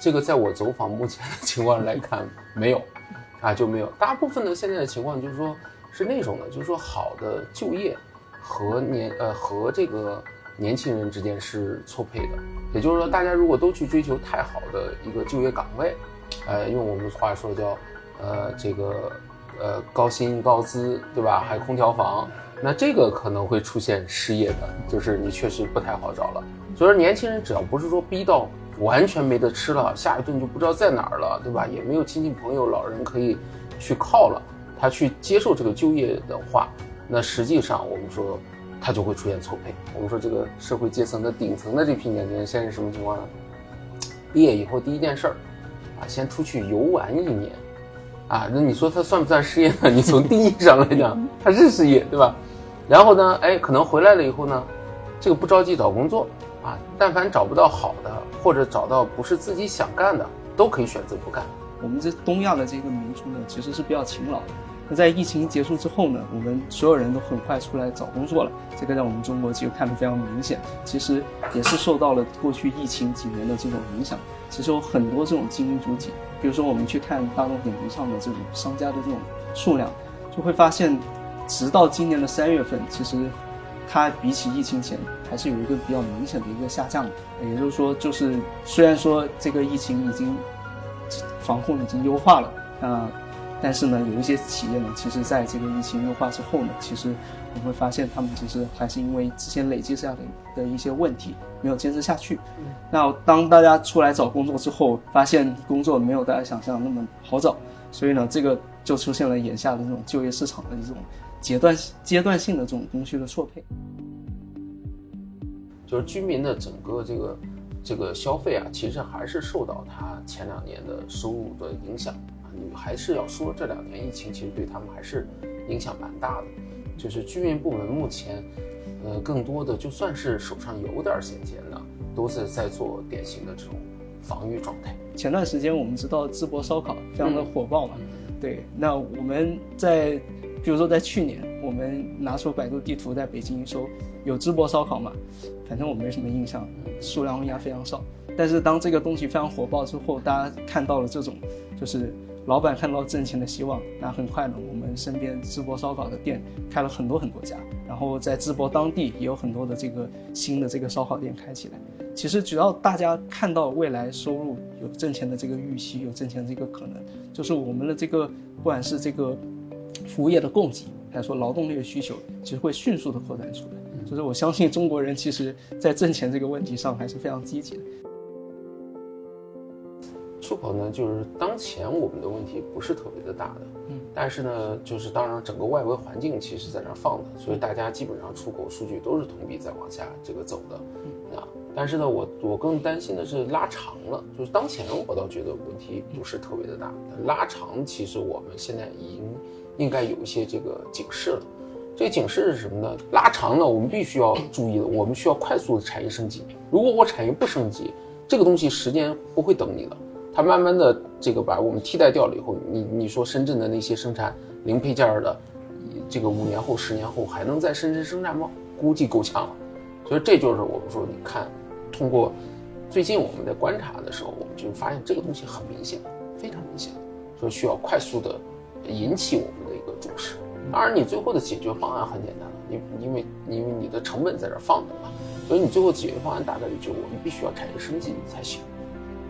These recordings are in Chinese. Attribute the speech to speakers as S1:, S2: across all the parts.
S1: 这个在我走访目前的情况来看，没有，啊就没有。大部分的现在的情况就是说，是那种的，就是说好的就业和年呃和这个年轻人之间是错配的。也就是说，大家如果都去追求太好的一个就业岗位，呃，用我们话说叫呃这个呃高薪高资，对吧？还空调房，那这个可能会出现失业的，就是你确实不太好找了。所以说，年轻人只要不是说逼到。完全没得吃了，下一顿就不知道在哪儿了，对吧？也没有亲戚朋友、老人可以去靠了。他去接受这个就业的话，那实际上我们说他就会出现错配。我们说这个社会阶层的顶层的这批年轻人现在是什么情况呢？毕业以后第一件事儿啊，先出去游玩一年啊。那你说他算不算失业呢？你从定义上来讲，他是失业，对吧？然后呢，哎，可能回来了以后呢，这个不着急找工作。啊，但凡找不到好的，或者找到不是自己想干的，都可以选择不干。
S2: 我们这东亚的这个民族呢，其实是比较勤劳的。那在疫情结束之后呢，我们所有人都很快出来找工作了，这个在我们中国就看得非常明显。其实也是受到了过去疫情几年的这种影响。其实有很多这种精英主体，比如说我们去看大众点评上的这种商家的这种数量，就会发现，直到今年的三月份，其实。它比起疫情前还是有一个比较明显的一个下降，也就是说，就是虽然说这个疫情已经防控已经优化了，啊，但是呢，有一些企业呢，其实在这个疫情优化之后呢，其实我们会发现他们其实还是因为之前累积下来的一些问题没有坚持下去。那当大家出来找工作之后，发现工作没有大家想象那么好找，所以呢，这个就出现了眼下的这种就业市场的一种。阶段阶段性的这种供需的错配，
S1: 就是居民的整个这个这个消费啊，其实还是受到他前两年的收入的影响啊。你还是要说这两年疫情其实对他们还是影响蛮大的。就是居民部门目前，呃，更多的就算是手上有点闲钱的，都是在做典型的这种防御状态。
S2: 前段时间我们知道淄博烧烤非常的火爆嘛，对，那我们在。比如说，在去年，我们拿出百度地图在北京搜，有淄博烧烤嘛？反正我没什么印象，数量应该非常少。但是当这个东西非常火爆之后，大家看到了这种，就是老板看到挣钱的希望，那很快呢，我们身边淄博烧烤的店开了很多很多家，然后在淄博当地也有很多的这个新的这个烧烤店开起来。其实只要大家看到未来收入有挣钱的这个预期，有挣钱的这个可能，就是我们的这个不管是这个。服务业的供给，还是说劳动力的需求，其实会迅速的扩展出来。就是我相信中国人其实，在挣钱这个问题上还是非常积极的。
S1: 出口呢，就是当前我们的问题不是特别的大的，嗯，但是呢，就是当然整个外围环境其实在那放的，所以大家基本上出口数据都是同比在往下这个走的，啊，但是呢，我我更担心的是拉长了，就是当前我倒觉得问题不是特别的大，拉长其实我们现在已经。应该有一些这个警示了，这个警示是什么呢？拉长了，我们必须要注意的，我们需要快速的产业升级。如果我产业不升级，这个东西时间不会等你的，它慢慢的这个把我们替代掉了以后，你你说深圳的那些生产零配件的，这个五年后、十年后还能在深圳生产吗？估计够呛了。所以这就是我们说，你看，通过最近我们在观察的时候，我们就发现这个东西很明显，非常明显，说需要快速的。引起我们的一个重视。当然，你最后的解决方案很简单了，你因为因为你的成本在这放着嘛，所以你最后解决方案大概率就我们必须要产业升级才行。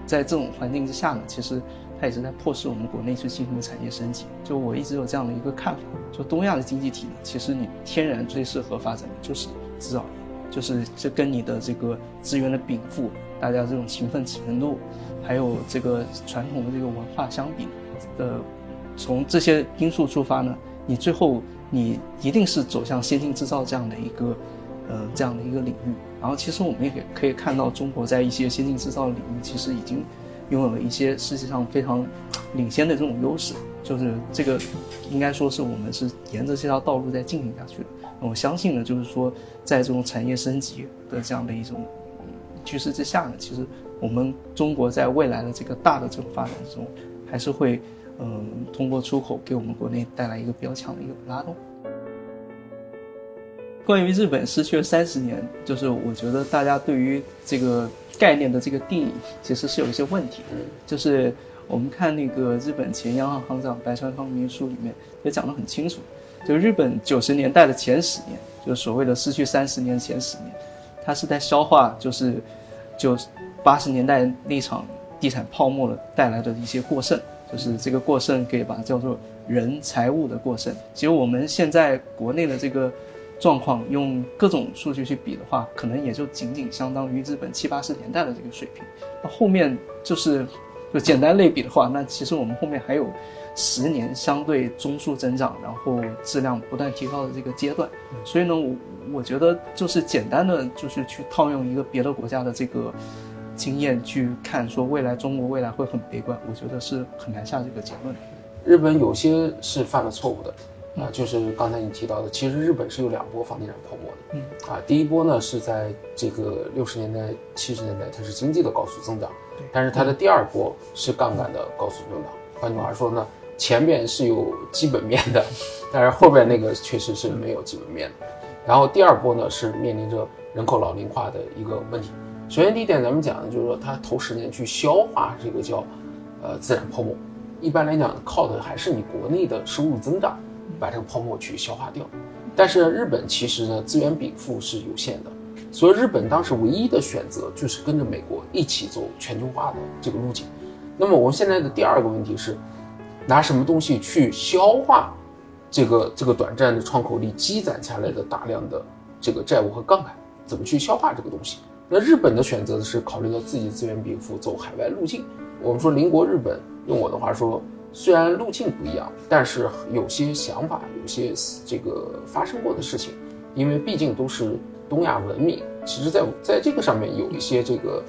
S2: 在这种环境之下呢，其实它也是在迫使我们国内去进行产业升级。就我一直有这样的一个看法，就东亚的经济体呢，其实你天然最适合发展的就是制造业，就是这跟你的这个资源的禀赋、大家这种勤奋程度，还有这个传统的这个文化相比呃。从这些因素出发呢，你最后你一定是走向先进制造这样的一个，呃，这样的一个领域。然后，其实我们也可以看到，中国在一些先进制造领域，其实已经拥有了一些世界上非常领先的这种优势。就是这个，应该说是我们是沿着这条道路在进行下去的。我相信呢，就是说，在这种产业升级的这样的一种趋势之下呢，其实我们中国在未来的这个大的这种发展之中，还是会。嗯，通过出口给我们国内带来一个比较强的一个拉动。关于日本失去了三十年，就是我觉得大家对于这个概念的这个定义其实是有一些问题的。就是我们看那个日本前央行行长白川康明书里面也讲得很清楚，就日本九十年代的前十年，就是所谓的失去三十年前十年，它是在消化就是就八十年代那场地产泡沫了带来的一些过剩，就是这个过剩可以把它叫做人财物的过剩。其实我们现在国内的这个。状况用各种数据去比的话，可能也就仅仅相当于日本七八十年代的这个水平。那后面就是，就简单类比的话，那其实我们后面还有十年相对中速增长，然后质量不断提高的这个阶段。所以呢，我我觉得就是简单的就是去套用一个别的国家的这个经验去看，说未来中国未来会很悲观，我觉得是很难下这个结论。
S1: 日本有些是犯了错误的。啊，就是刚才你提到的，其实日本是有两波房地产泡沫的。嗯，啊，第一波呢是在这个六十年代、七十年代，它是经济的高速增长。但是它的第二波是杠杆的高速增长。换句话说呢，前面是有基本面的，但是后边那个确实是没有基本面的。然后第二波呢是面临着人口老龄化的一个问题。首先第一点，咱们讲的就是说，它头十年去消化这个叫呃自然泡沫，一般来讲靠的还是你国内的收入增长。把这个泡沫去消化掉，但是日本其实呢资源禀赋是有限的，所以日本当时唯一的选择就是跟着美国一起走全球化的这个路径。那么我们现在的第二个问题是，拿什么东西去消化这个这个短暂的窗口里积攒下来的大量的这个债务和杠杆？怎么去消化这个东西？那日本的选择是考虑到自己资源禀赋，走海外路径。我们说邻国日本，用我的话说。虽然路径不一样，但是有些想法，有些这个发生过的事情，因为毕竟都是东亚文明，其实，在在这个上面有一些这个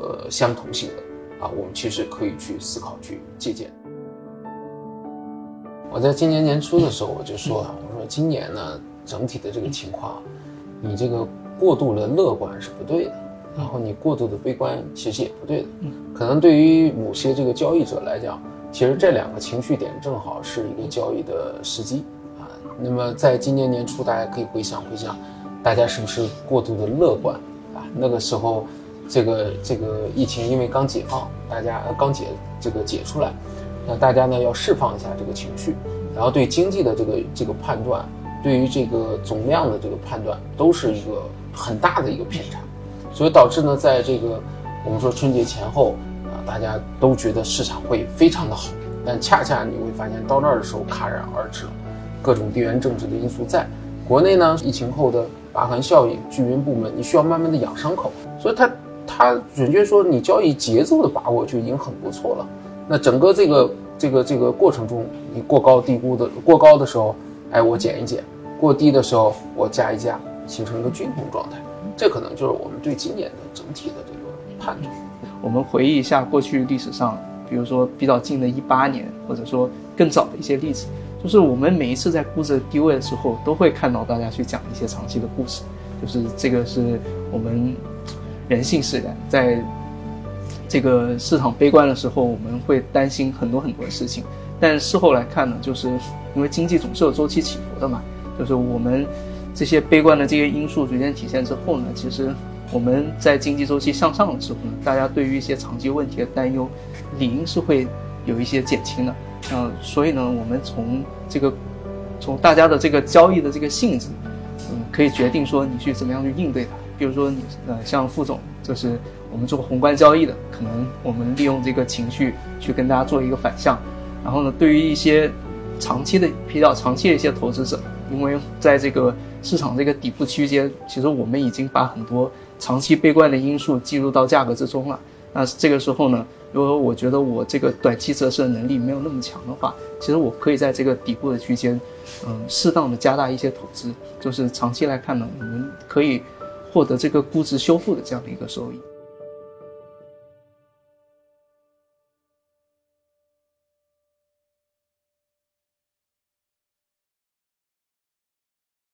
S1: 呃相同性的啊，我们其实可以去思考去借鉴。我在今年年初的时候我就说，我说今年呢整体的这个情况，你这个过度的乐观是不对的，然后你过度的悲观其实也不对的，可能对于某些这个交易者来讲。其实这两个情绪点正好是一个交易的时机啊。那么在今年年初，大家可以回想回想，大家是不是过度的乐观啊？那个时候，这个这个疫情因为刚解放，大家刚解这个解出来，那大家呢要释放一下这个情绪，然后对经济的这个这个判断，对于这个总量的这个判断，都是一个很大的一个偏差，所以导致呢，在这个我们说春节前后。大家都觉得市场会非常的好，但恰恰你会发现到那儿的时候戛然而止了，各种地缘政治的因素在。国内呢，疫情后的疤痕效应、居民部门，你需要慢慢的养伤口，所以它它准确说，你交易节奏的把握就已经很不错了。那整个这个这个这个过程中，你过高低估的过高的时候，哎，我减一减；过低的时候，我加一加，形成一个均衡状态。这可能就是我们对今年的整体的这个判断。
S2: 我们回忆一下过去历史上，比如说比较近的一八年，或者说更早的一些例子，就是我们每一次在估值低位的时候，都会看到大家去讲一些长期的故事，就是这个是我们人性使然，在这个市场悲观的时候，我们会担心很多很多事情，但事后来看呢，就是因为经济总是有周期起伏的嘛，就是我们这些悲观的这些因素逐渐体现之后呢，其实。我们在经济周期向上的时候呢，大家对于一些长期问题的担忧，理应是会有一些减轻的。嗯，所以呢，我们从这个，从大家的这个交易的这个性质，嗯，可以决定说你去怎么样去应对它。比如说你，呃，像副总，就是我们做宏观交易的，可能我们利用这个情绪去跟大家做一个反向。然后呢，对于一些长期的比较长期的一些投资者，因为在这个市场这个底部区间，其实我们已经把很多。长期悲观的因素计入到价格之中了，那这个时候呢，如果我觉得我这个短期折射能力没有那么强的话，其实我可以在这个底部的区间，嗯，适当的加大一些投资，就是长期来看呢，我们可以获得这个估值修复的这样的一个收益。